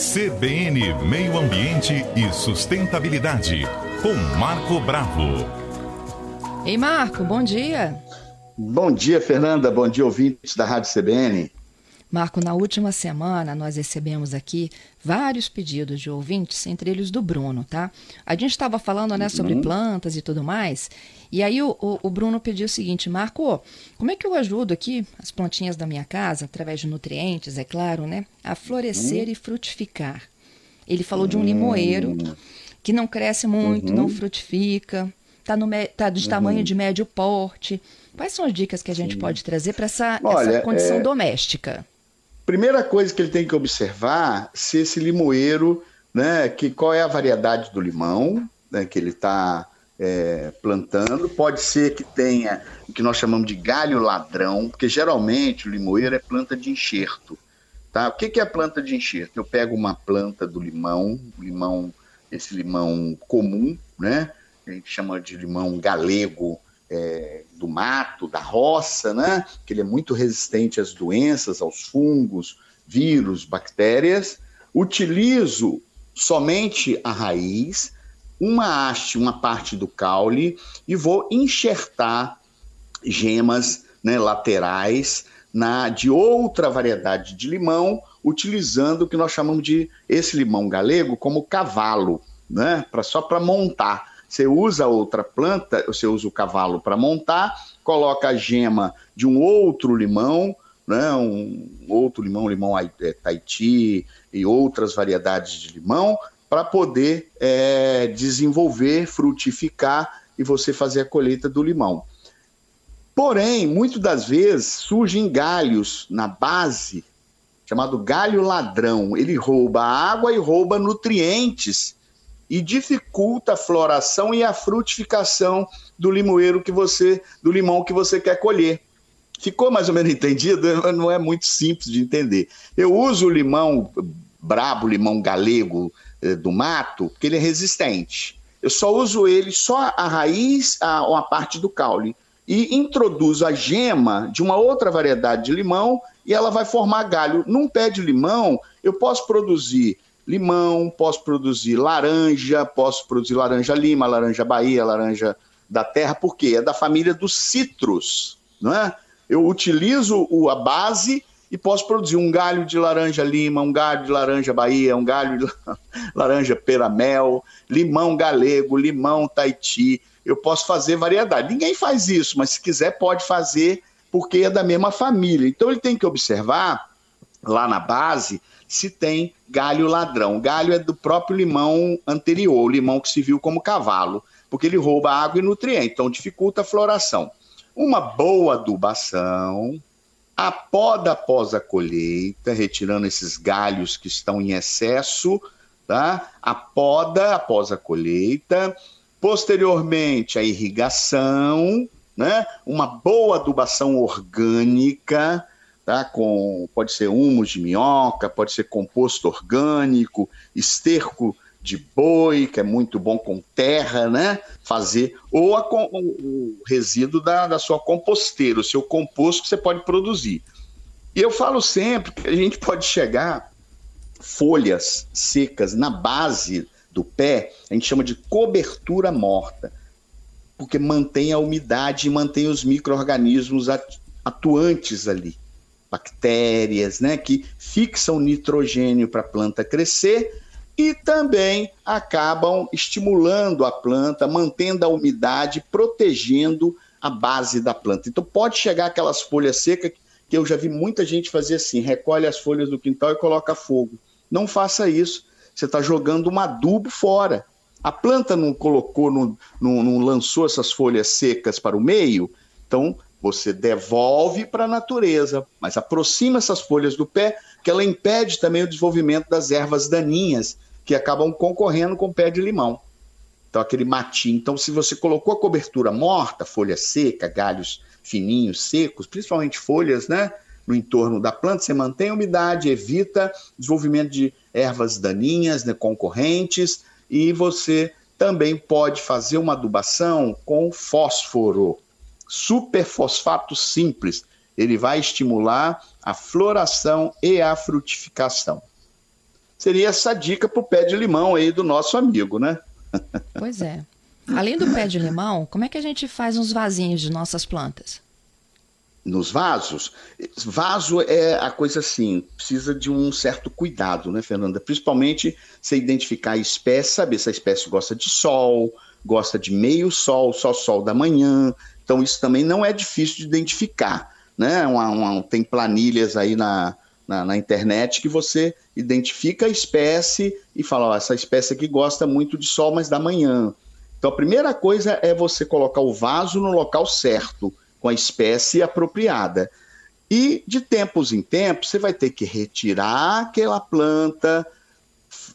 CBN Meio Ambiente e Sustentabilidade, com Marco Bravo. Ei, Marco, bom dia. Bom dia, Fernanda. Bom dia, ouvintes da Rádio CBN. Marco, na última semana nós recebemos aqui vários pedidos de ouvintes, entre eles do Bruno, tá? A gente estava falando né, sobre uhum. plantas e tudo mais, e aí o, o, o, Bruno pediu o seguinte, Marco, como é que eu ajudo aqui as plantinhas da minha casa, através de nutrientes, é claro, né, a florescer uhum. e frutificar? Ele falou de um limoeiro hum. que não cresce muito, uhum. não frutifica, tá, no, tá de tamanho uhum. de médio porte. Quais são as dicas que a gente Sim. pode trazer para essa, essa, condição é... doméstica? Primeira coisa que ele tem que observar se esse limoeiro, né, que qual é a variedade do limão, né, que ele está é, plantando. Pode ser que tenha o que nós chamamos de galho ladrão, porque geralmente o limoeiro é planta de enxerto. Tá? O que, que é planta de enxerto? Eu pego uma planta do limão, limão, esse limão comum, né? A gente chama de limão galego, é, do mato, da roça, né? que ele é muito resistente às doenças, aos fungos, vírus, bactérias. Utilizo somente a raiz, uma haste, uma parte do caule e vou enxertar gemas né, laterais na de outra variedade de limão, utilizando o que nós chamamos de esse limão galego como cavalo, né? Pra, só para montar. Você usa outra planta, você usa o cavalo para montar, coloca a gema de um outro limão, né, um outro limão, limão é, Tahiti e outras variedades de limão, para poder é, desenvolver, frutificar e você fazer a colheita do limão. Porém, muitas das vezes surgem galhos na base, chamado galho ladrão. Ele rouba água e rouba nutrientes e dificulta a floração e a frutificação do limoeiro que você, do limão que você quer colher. Ficou mais ou menos entendido? Não é muito simples de entender. Eu uso o limão brabo, limão galego eh, do mato, porque ele é resistente. Eu só uso ele só a raiz a, a parte do caule e introduzo a gema de uma outra variedade de limão e ela vai formar galho. Num pé de limão, eu posso produzir limão, posso produzir laranja, posso produzir laranja lima, laranja Bahia, laranja da terra, porque é da família dos citros, não é? Eu utilizo a base e posso produzir um galho de laranja lima, um galho de laranja Bahia, um galho de laranja peramel, limão galego, limão Tahiti. Eu posso fazer variedade. Ninguém faz isso, mas se quiser pode fazer porque é da mesma família. Então ele tem que observar lá na base se tem galho ladrão. Galho é do próprio limão anterior, o limão que se viu como cavalo, porque ele rouba água e nutriente, então dificulta a floração. Uma boa adubação, a poda após a colheita, retirando esses galhos que estão em excesso, tá? A poda após a colheita, posteriormente a irrigação, né? Uma boa adubação orgânica, tá? Com pode ser humus de minhoca, pode ser composto orgânico, esterco de boi, que é muito bom com terra, né? Fazer, ou a, o, resíduo da, da sua composteira, o seu composto que você pode produzir. E eu falo sempre que a gente pode chegar folhas secas na base do pé, a gente chama de cobertura morta, porque mantém a umidade e mantém os micro-organismos atuantes ali bactérias, né, que fixam nitrogênio para a planta crescer e também acabam estimulando a planta, mantendo a umidade, protegendo a base da planta. Então pode chegar aquelas folhas secas que eu já vi muita gente fazer assim, recolhe as folhas do quintal e coloca fogo. Não faça isso. Você está jogando um adubo fora. A planta não colocou, não, não, não lançou essas folhas secas para o meio, então você devolve para a natureza, mas aproxima essas folhas do pé, que ela impede também o desenvolvimento das ervas daninhas, que acabam concorrendo com o pé de limão. Então, aquele matinho. Então, se você colocou a cobertura morta, folha seca, galhos fininhos, secos, principalmente folhas, né? No entorno da planta, você mantém a umidade, evita desenvolvimento de ervas daninhas, né, concorrentes, e você também pode fazer uma adubação com fósforo superfosfato simples. Ele vai estimular a floração e a frutificação. seria essa dica para o pé de limão aí do nosso amigo, né? Pois é. Além do pé de limão, como é que a gente faz uns vasinhos de nossas plantas? Nos vasos? Vaso é a coisa assim, precisa de um certo cuidado, né, Fernanda? Principalmente você identificar a espécie, saber se a espécie gosta de sol, gosta de meio sol, só sol da manhã. Então, isso também não é difícil de identificar. Né? Uma, uma, tem planilhas aí na, na, na, internet que você identifica a espécie e fala: ó, essa espécie aqui gosta muito de sol, mas da manhã. Então, a primeira coisa é você colocar o vaso no local certo, com a espécie apropriada. E de tempos em tempos, você vai ter que retirar aquela planta,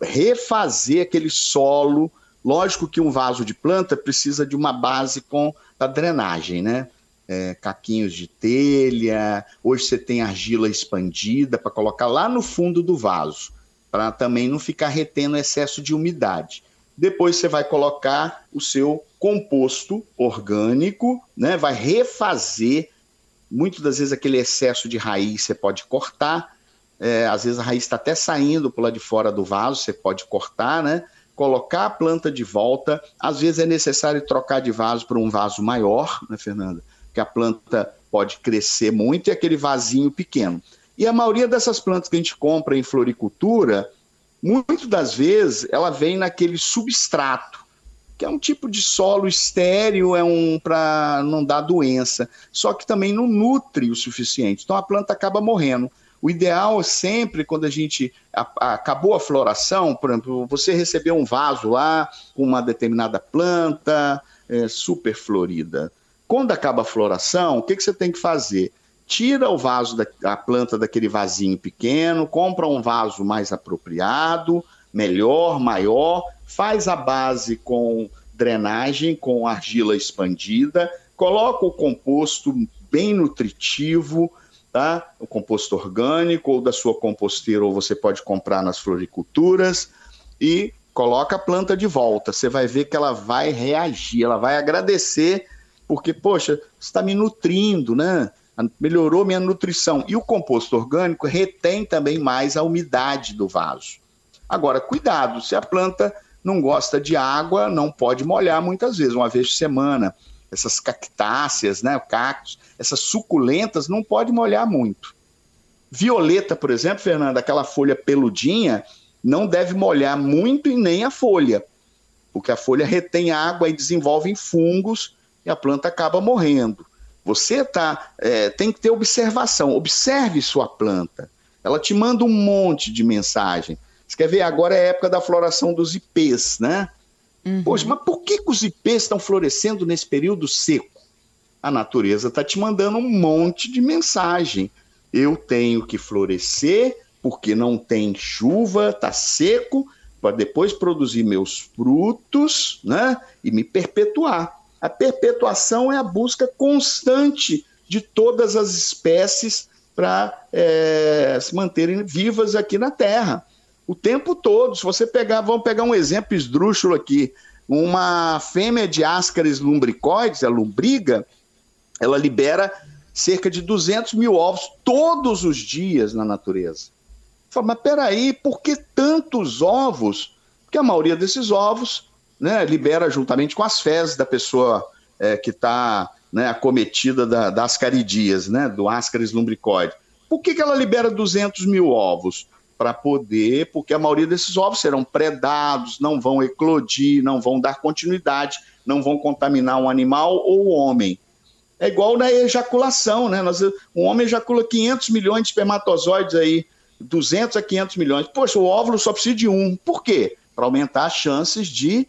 refazer aquele solo Lógico que um vaso de planta precisa de uma base com a drenagem, né? É, caquinhos de telha, hoje você tem argila expandida para colocar lá no fundo do vaso, para também não ficar retendo excesso de umidade. Depois você vai colocar o seu composto orgânico, né? Vai refazer. Muitas das vezes aquele excesso de raiz você pode cortar. É, às vezes a raiz está até saindo por lá de fora do vaso, você pode cortar, né? Colocar a planta de volta. Às vezes é necessário trocar de vaso para um vaso maior, né, Fernanda? Que a planta pode crescer muito e aquele vasinho pequeno. E a maioria dessas plantas que a gente compra em floricultura, muitas das vezes ela vem naquele substrato, que é um tipo de solo estéreo, é um para não dar doença, só que também não nutre o suficiente. Então a planta acaba morrendo. O ideal é sempre, quando a gente acabou a floração, por exemplo, você recebeu um vaso lá com uma determinada planta é, super florida. Quando acaba a floração, o que, que você tem que fazer? Tira o vaso da a planta daquele vasinho pequeno, compra um vaso mais apropriado, melhor, maior, faz a base com drenagem, com argila expandida, coloca o composto bem nutritivo, tá? O composto orgânico ou da sua composteira, ou você pode comprar nas floriculturas e coloca a planta de volta. Você vai ver que ela vai reagir, ela vai agradecer, porque, poxa, está me nutrindo, né? Melhorou minha nutrição. E o composto orgânico retém também mais a umidade do vaso. Agora, cuidado, se a planta não gosta de água, não pode molhar muitas vezes, uma vez por semana essas cactáceas, né, cactos, essas suculentas, não pode molhar muito. Violeta, por exemplo, Fernanda, aquela folha peludinha, não deve molhar muito e nem a folha, porque a folha retém água e desenvolve fungos e a planta acaba morrendo. Você tá, é, tem que ter observação, observe sua planta. Ela te manda um monte de mensagem. Você quer ver? Agora é a época da floração dos ipês, né? Uhum. Poxa, mas por que, que os ipês estão florescendo nesse período seco? A natureza está te mandando um monte de mensagem. Eu tenho que florescer porque não tem chuva, está seco, para depois produzir meus frutos né, e me perpetuar. A perpetuação é a busca constante de todas as espécies para é, se manterem vivas aqui na Terra o tempo todo. Se você pegar, vamos pegar um exemplo esdrúxulo aqui, uma fêmea de ascaris lumbricoides, a lombriga, ela libera cerca de 200 mil ovos todos os dias na natureza. Fala, mas peraí, por que tantos ovos? Porque a maioria desses ovos né, libera juntamente com as fezes da pessoa é, que está né, acometida da, das ascaridias, né, do ascaris lumbricoide. Por que, que ela libera 200 mil ovos? Para poder, porque a maioria desses ovos serão predados, não vão eclodir, não vão dar continuidade, não vão contaminar um animal ou o homem. É igual na ejaculação, né? Nós, um homem ejacula 500 milhões de espermatozoides aí, 200 a 500 milhões. Poxa, o óvulo só precisa de um. Por quê? Para aumentar as chances de,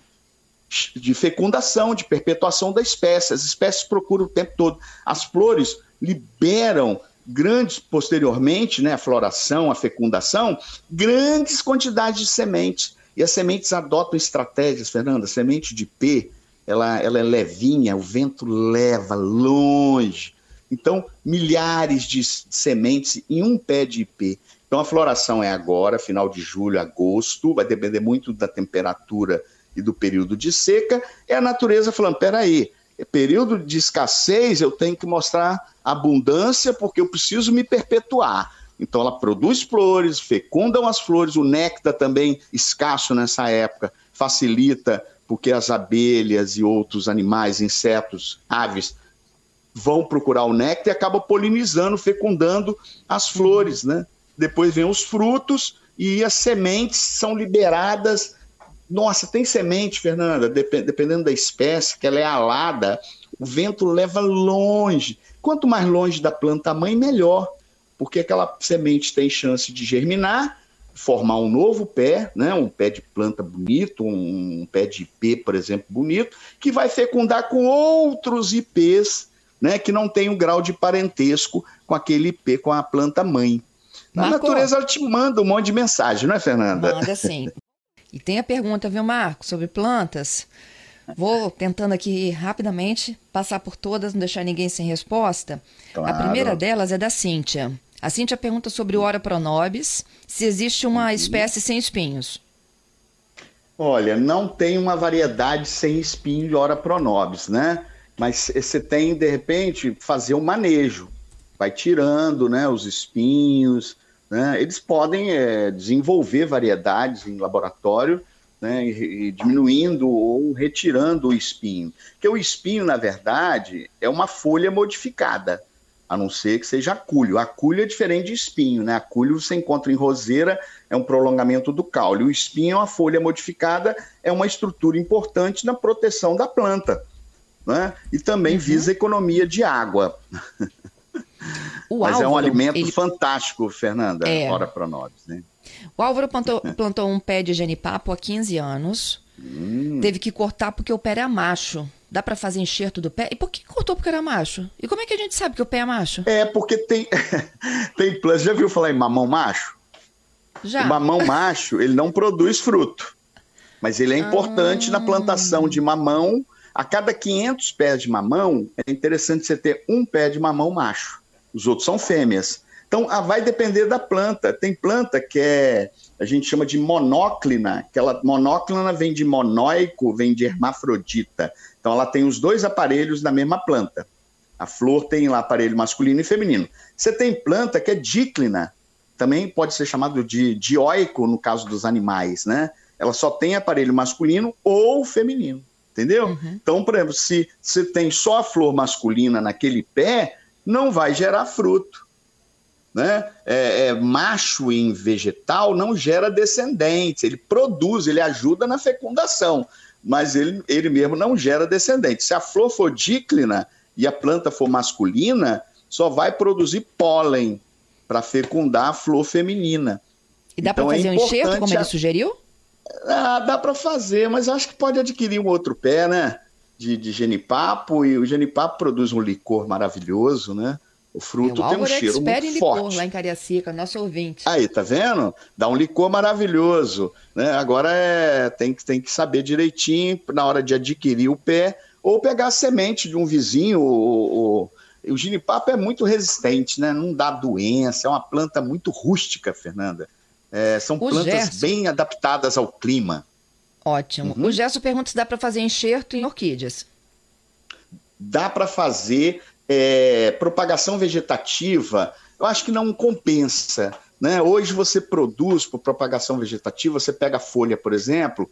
de fecundação, de perpetuação da espécie. As espécies procuram o tempo todo. As flores liberam grandes, posteriormente, né, a floração, a fecundação, grandes quantidades de sementes. E as sementes adotam estratégias, Fernanda, semente de P, ela, ela é levinha, o vento leva longe. Então, milhares de sementes em um pé de IP. Então, a floração é agora, final de julho, agosto, vai depender muito da temperatura e do período de seca. É a natureza falando: peraí, período de escassez, eu tenho que mostrar abundância porque eu preciso me perpetuar. Então ela produz flores, fecundam as flores, o néctar também escasso nessa época facilita porque as abelhas e outros animais, insetos, aves vão procurar o néctar e acabam polinizando, fecundando as flores, né? Depois vem os frutos e as sementes são liberadas. Nossa, tem semente, Fernanda, dependendo da espécie, que ela é alada, o vento leva longe. Quanto mais longe da planta mãe, melhor, porque aquela semente tem chance de germinar, formar um novo pé, né, um pé de planta bonito, um, pé de ipê, por exemplo, bonito, que vai fecundar com outros ipês né, que não tem um grau de parentesco com aquele IP, com a planta mãe. A natureza ela te manda um monte de mensagem, não é, Fernanda? Manda sim. E tem a pergunta, viu, Marco, sobre plantas. Vou tentando aqui rapidamente passar por todas, não deixar ninguém sem resposta. Claro. A primeira delas é da Cíntia. A Cíntia pergunta sobre o Ora pronobis, se existe uma uhum. espécie sem espinhos. Olha, não tem uma variedade sem espinho de Ora pronobis, né? Mas você tem, de repente, fazer um manejo. Vai tirando né, os espinhos. Né? Eles podem é, desenvolver variedades em laboratório, né, e, e diminuindo ou retirando o espinho. Porque o espinho, na verdade, é uma folha modificada, a não ser que seja acúlio. Acúlio é diferente de espinho, né? Acúlio você encontra em roseira, é um prolongamento do caule. O espinho é uma folha modificada, é uma estrutura importante na proteção da planta né? e também uhum. visa economia de água. O Mas Álvaro, é um alimento ele... fantástico, Fernanda, é. ora para nós. Né? O Álvaro plantou, plantou, um pé de genipapo há 15 anos. Hum. Teve que cortar porque o pé era macho. Dá para fazer enxerto do pé? E por que cortou porque era macho? E como é que a gente sabe que o pé é macho? É, porque tem, tem plantas. Já viu falar em mamão macho? Já. O mamão macho, ele não produz fruto. Mas ele é importante ah. na plantação de mamão a cada 500 pés de mamão, é interessante você ter um pé de mamão macho. Os outros são fêmeas. Então, ah, vai depender da planta. Tem planta que é, a gente chama de monóclina, aquela monóclina vem de monóico, vem de hermafrodita. Então, ela tem os dois aparelhos na mesma planta. A flor tem lá aparelho masculino e feminino. Você tem planta que é díclina, também pode ser chamado de dioico no caso dos animais, né? Ela só tem aparelho masculino ou feminino entendeu? Uhum. Então, por exemplo, se você tem só a flor masculina naquele pé, não vai gerar fruto. Né? É, é, macho em vegetal não gera descendentes, ele produz, ele ajuda na fecundação, mas ele, ele mesmo não gera descendentes. Se a flor for díclina e a planta for masculina, só vai produzir pólen para fecundar a flor feminina. E dá então, para fazer é um enxerto, como ele sugeriu? Ah, dá para fazer, mas acho que pode adquirir um outro pé, né? De, de genipapo, e o genipapo produz um licor maravilhoso, né? O fruto é, tem um cheiro muito em forte. licor lá em Cariacica, nosso ouvinte. Aí, tá vendo? Dá um licor maravilhoso, né? Agora é, tem, tem que saber direitinho na hora de adquirir o pé ou pegar a semente de um vizinho. O, o, o ginipapo é muito resistente, né? Não dá doença, é uma planta muito rústica, Fernanda. É, são o plantas Gerson... bem adaptadas ao clima. Ótimo. Uhum. O Gerson pergunta se dá para fazer enxerto em orquídeas. Dá para fazer é, propagação vegetativa. Eu acho que não compensa. Né? Hoje você produz por propagação vegetativa, você pega a folha, por exemplo,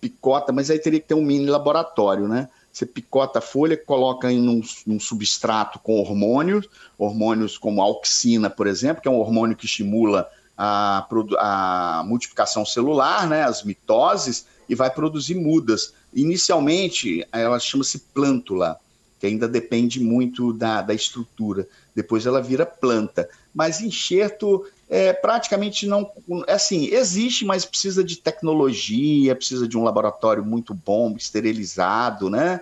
picota, mas aí teria que ter um mini laboratório, né? Você picota a folha, coloca em um, um substrato com hormônios, hormônios como a auxina, por exemplo, que é um hormônio que estimula a, a multiplicação celular, né, as mitoses, e vai produzir mudas. Inicialmente, ela chama-se plântula, que ainda depende muito da, da estrutura. Depois ela vira planta. Mas enxerto é, praticamente não. Assim, existe, mas precisa de tecnologia, precisa de um laboratório muito bom, esterilizado, né?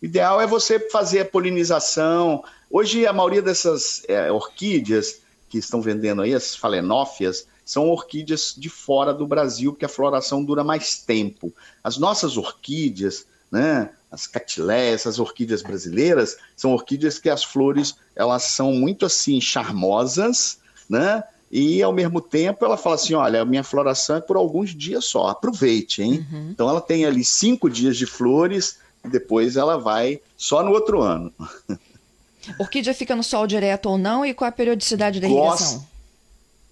O ideal é você fazer a polinização. Hoje, a maioria dessas é, orquídeas que estão vendendo aí, as falenófias, são orquídeas de fora do Brasil, porque a floração dura mais tempo. As nossas orquídeas, né, as catiléias, as orquídeas brasileiras, são orquídeas que as flores, elas são muito assim charmosas, né? E ao mesmo tempo ela fala assim: olha, a minha floração é por alguns dias só, aproveite, hein? Uhum. Então ela tem ali cinco dias de flores e depois ela vai só no outro ano. Orquídea fica no sol direto ou não e qual a periodicidade da irrigação?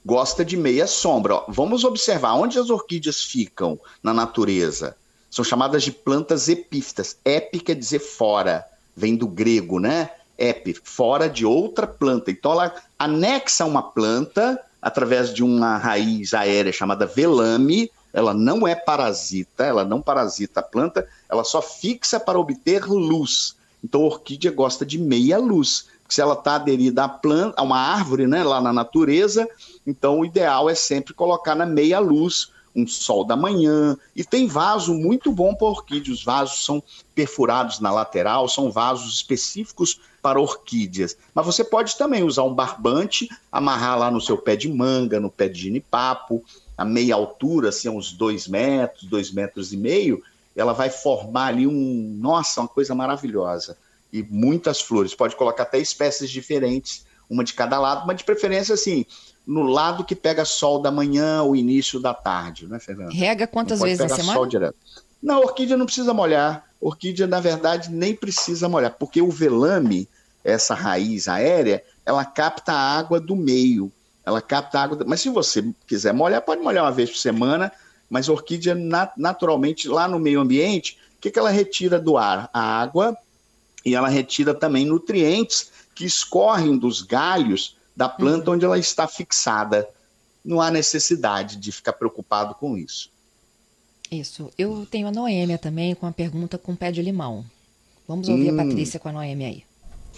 gosta de meia sombra. Vamos observar onde as orquídeas ficam na natureza. São chamadas de plantas epífitas. Epi quer dizer fora, vem do grego, né? Epi, fora de outra planta. Então ela anexa uma planta através de uma raiz aérea chamada velame. Ela não é parasita, ela não parasita a planta, ela só fixa para obter luz. Então a orquídea gosta de meia luz. Se ela está aderida a, planta, a uma árvore, né, lá na natureza, então o ideal é sempre colocar na meia luz, um sol da manhã. E tem vaso muito bom para orquídea. Os vasos são perfurados na lateral, são vasos específicos para orquídeas. Mas você pode também usar um barbante, amarrar lá no seu pé de manga, no pé de ginipapo, a meia altura, assim, uns dois metros, dois metros e meio, ela vai formar ali um, nossa, uma coisa maravilhosa. E muitas flores, pode colocar até espécies diferentes, uma de cada lado, mas de preferência assim, no lado que pega sol da manhã ou início da tarde, né, Fernanda? Rega quantas vezes na semana? Sol direto. Não, orquídea não precisa molhar. Orquídea, na verdade, nem precisa molhar, porque o velame, essa raiz aérea, ela capta a água do meio. Ela capta a água. Do... Mas se você quiser molhar, pode molhar uma vez por semana, mas a orquídea, naturalmente, lá no meio ambiente, o que, que ela retira do ar? A água e ela retira também nutrientes que escorrem dos galhos da planta uhum. onde ela está fixada. Não há necessidade de ficar preocupado com isso. Isso. Eu tenho a Noêmia também com a pergunta com pé de limão. Vamos ouvir hum. a Patrícia com a Noêmia aí.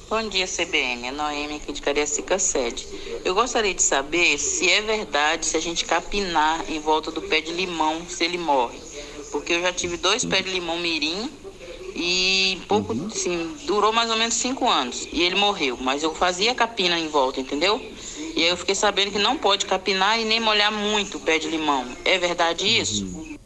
Bom dia, CBN. É Noêmia aqui de Cariacica Sede. Eu gostaria de saber se é verdade se a gente capinar em volta do pé de limão, se ele morre. Porque eu já tive dois pés de limão mirim e pouco, assim, durou mais ou menos cinco anos. E ele morreu. Mas eu fazia capina em volta, entendeu? E aí eu fiquei sabendo que não pode capinar e nem molhar muito o pé de limão. É verdade isso? Uhum.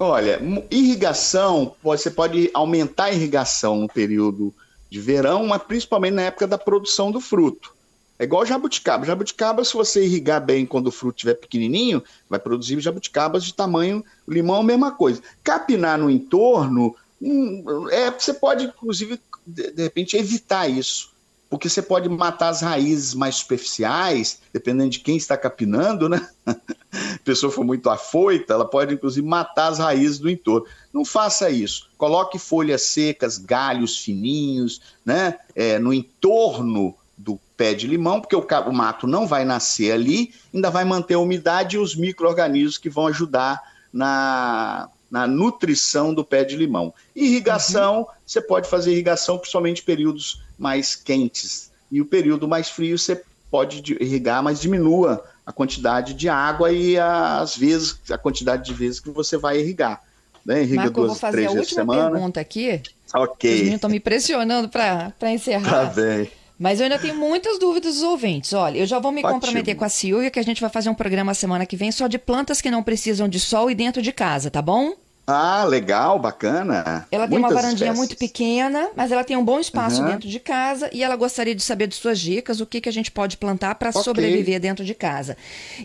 Olha, irrigação, você pode aumentar a irrigação no período de verão, mas principalmente na época da produção do fruto. É igual jabuticaba. Jabuticaba, se você irrigar bem quando o fruto estiver pequenininho, vai produzir jabuticabas de tamanho limão, mesma coisa. Capinar no entorno, hum, é, você pode, inclusive, de, de repente, evitar isso porque você pode matar as raízes mais superficiais, dependendo de quem está capinando, né? A pessoa for muito afoita, ela pode inclusive matar as raízes do entorno. Não faça isso. Coloque folhas secas, galhos fininhos, né? É, no entorno do pé de limão, porque o, o mato não vai nascer ali, ainda vai manter a umidade e os micro-organismos que vão ajudar na, na nutrição do pé de limão. Irrigação, uhum. você pode fazer irrigação principalmente em períodos mais quentes. E o período mais frio você pode irrigar, mas diminua a quantidade de água e as vezes, a quantidade de vezes que você vai irrigar. Né? Irriga Marco, duas, eu vou fazer a última pergunta aqui. Ok. Os meninos estão me pressionando para encerrar. Tá bem. Mas eu ainda tenho muitas dúvidas dos ouvintes. Olha, eu já vou me Ótimo. comprometer com a Silvia que a gente vai fazer um programa semana que vem só de plantas que não precisam de sol e dentro de casa, tá bom? Ah, legal, bacana. Ela tem Muitas uma varandinha espécies. muito pequena, mas ela tem um bom espaço uhum. dentro de casa e ela gostaria de saber de suas dicas, o que, que a gente pode plantar para okay. sobreviver dentro de casa.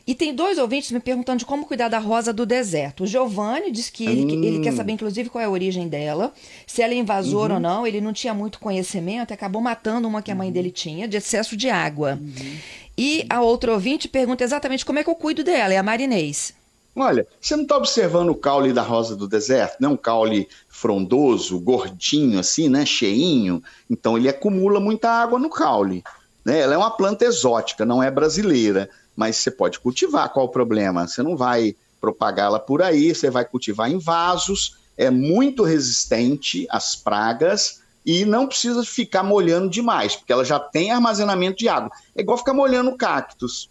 E tem dois ouvintes me perguntando de como cuidar da rosa do deserto. O Giovanni diz que ele, hum. ele quer saber, inclusive, qual é a origem dela, se ela é invasora uhum. ou não. Ele não tinha muito conhecimento, acabou matando uma que a mãe uhum. dele tinha, de excesso de água. Uhum. E a outra ouvinte pergunta exatamente como é que eu cuido dela, é a Marinês. Olha, você não está observando o caule da rosa do deserto, né? Um caule frondoso, gordinho, assim, né? Cheinho. Então ele acumula muita água no caule. Né? Ela é uma planta exótica, não é brasileira, mas você pode cultivar. Qual o problema? Você não vai propagá-la por aí, você vai cultivar em vasos. É muito resistente às pragas e não precisa ficar molhando demais, porque ela já tem armazenamento de água. É igual ficar molhando cactos.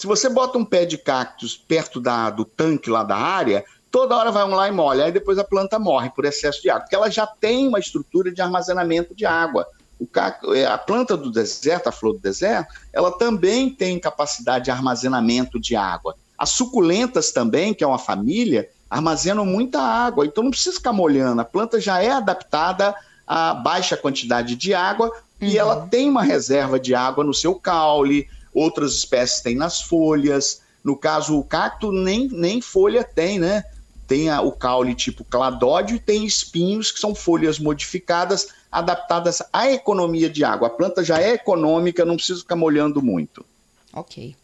Se você bota um pé de cactus perto da, do tanque lá da área, toda hora vai um lá e molha, aí depois a planta morre por excesso de água, porque ela já tem uma estrutura de armazenamento de água. Cacto, é, a planta do deserto, a flor do deserto, ela também tem capacidade de armazenamento de água. As suculentas também, que é uma família, armazenam muita água, então não precisa ficar molhando. A planta já é adaptada a baixa quantidade de água uhum. e ela tem uma reserva de água no seu caule, outras espécies têm nas folhas. No caso, o cacto nem, nem folha tem, né? Tem a, o caule tipo cladódio e tem espinhos, que são folhas modificadas, adaptadas à economia de água. A planta já é econômica, não precisa ficar molhando muito. Ok.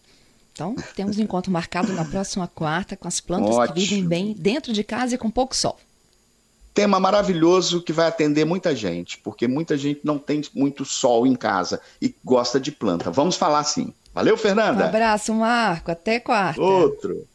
Então, temos um encontro marcado na próxima quarta com as plantas Ótimo. que vivem bem dentro de casa e com pouco sol. Tema maravilhoso que vai atender muita gente, porque muita gente não tem muito sol em casa e gosta de planta. Vamos falar sim. Valeu, Fernanda. Um abraço, Marco. Até quarta. Outro.